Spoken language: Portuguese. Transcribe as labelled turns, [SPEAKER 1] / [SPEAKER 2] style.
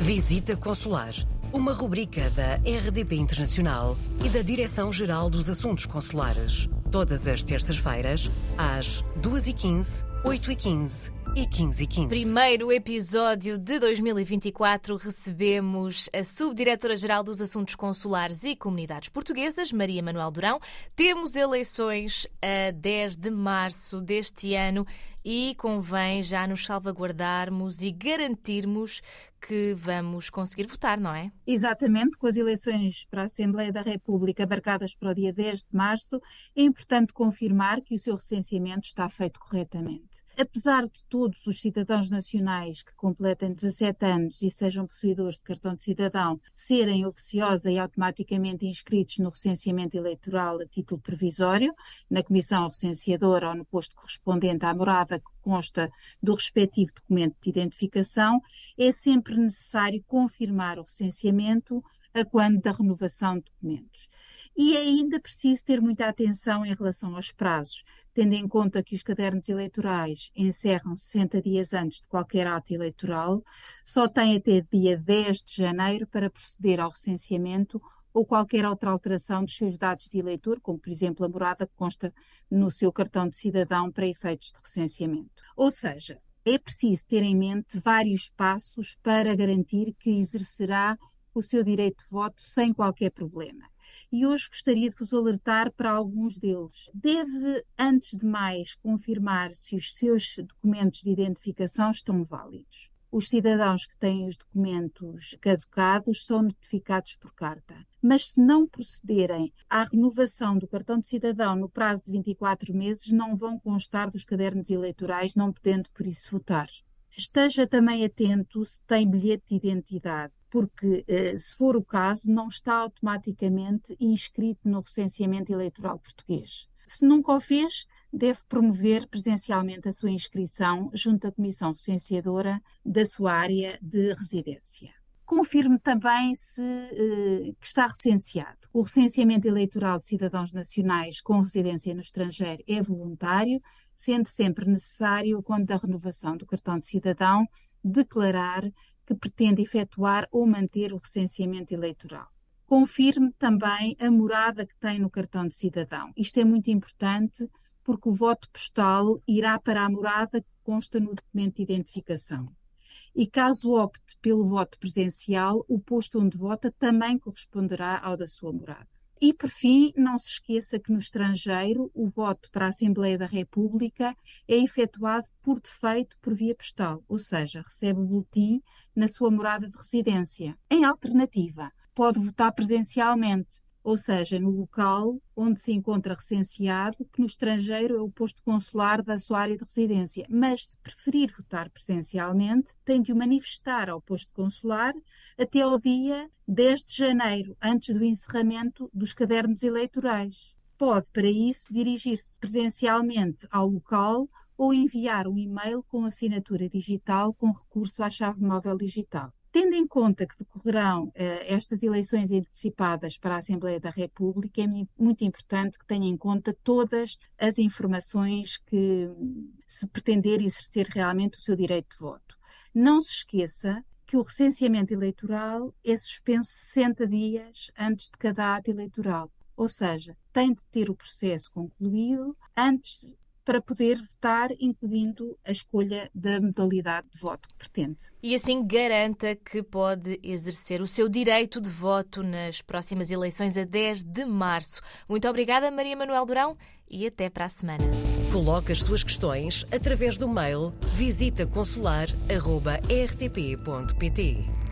[SPEAKER 1] Visita Consular, uma rubrica da RDP Internacional e da Direção-Geral dos Assuntos Consulares. Todas as terças-feiras, às 2h15, 8h15 e 15 e 15.
[SPEAKER 2] Primeiro episódio de 2024, recebemos a Subdiretora-Geral dos Assuntos Consulares e Comunidades Portuguesas, Maria Manuel Durão. Temos eleições a 10 de março deste ano e convém já nos salvaguardarmos e garantirmos que vamos conseguir votar, não é?
[SPEAKER 3] Exatamente, com as eleições para a Assembleia da República marcadas para o dia 10 de março, é importante confirmar que o seu recenseamento está feito corretamente. Apesar de todos os cidadãos nacionais que completem 17 anos e sejam possuidores de cartão de cidadão serem oficiosa e automaticamente inscritos no recenseamento eleitoral a título provisório, na comissão recenseadora ou no posto correspondente à morada que consta do respectivo documento de identificação, é sempre necessário confirmar o recenseamento a quando da renovação de documentos. E é ainda preciso ter muita atenção em relação aos prazos, tendo em conta que os cadernos eleitorais encerram 60 dias antes de qualquer ato eleitoral, só têm até dia 10 de janeiro para proceder ao recenseamento ou qualquer outra alteração dos seus dados de eleitor, como por exemplo a morada que consta no seu cartão de cidadão para efeitos de recenseamento. Ou seja, é preciso ter em mente vários passos para garantir que exercerá o seu direito de voto sem qualquer problema. E hoje gostaria de vos alertar para alguns deles. Deve, antes de mais, confirmar se os seus documentos de identificação estão válidos. Os cidadãos que têm os documentos caducados são notificados por carta. Mas se não procederem à renovação do cartão de cidadão no prazo de 24 meses, não vão constar dos cadernos eleitorais, não podendo por isso votar. Esteja também atento se tem bilhete de identidade porque, eh, se for o caso, não está automaticamente inscrito no recenseamento eleitoral português. Se nunca o fez, deve promover presencialmente a sua inscrição junto à Comissão Recenseadora da sua área de residência. Confirme também se eh, que está recenseado. O recenseamento eleitoral de cidadãos nacionais com residência no estrangeiro é voluntário, sendo sempre necessário, quando da renovação do cartão de cidadão, declarar que pretende efetuar ou manter o recenseamento eleitoral. Confirme também a morada que tem no cartão de cidadão. Isto é muito importante porque o voto postal irá para a morada que consta no documento de identificação. E caso opte pelo voto presencial, o posto onde vota também corresponderá ao da sua morada. E, por fim, não se esqueça que no estrangeiro o voto para a Assembleia da República é efetuado por defeito por via postal, ou seja, recebe o boletim na sua morada de residência. Em alternativa, pode votar presencialmente, ou seja, no local onde se encontra recenseado, que no estrangeiro é o posto consular da sua área de residência. Mas, se preferir votar presencialmente, tem de o manifestar ao posto consular até ao dia 10 de janeiro, antes do encerramento dos cadernos eleitorais. Pode, para isso, dirigir-se presencialmente ao local ou enviar um e-mail com assinatura digital com recurso à chave móvel digital. Tendo em conta que decorrerão eh, estas eleições antecipadas para a Assembleia da República, é muito importante que tenha em conta todas as informações que se pretender exercer realmente o seu direito de voto. Não se esqueça que o recenseamento eleitoral é suspenso 60 dias antes de cada ato eleitoral. Ou seja, tem de ter o processo concluído antes para poder votar, incluindo a escolha da modalidade de voto que pretende.
[SPEAKER 2] E assim garanta que pode exercer o seu direito de voto nas próximas eleições a 10 de março. Muito obrigada, Maria Manuel Durão, e até para a semana.
[SPEAKER 1] Coloque as suas questões através do mail visitaconsular.rtp.pt.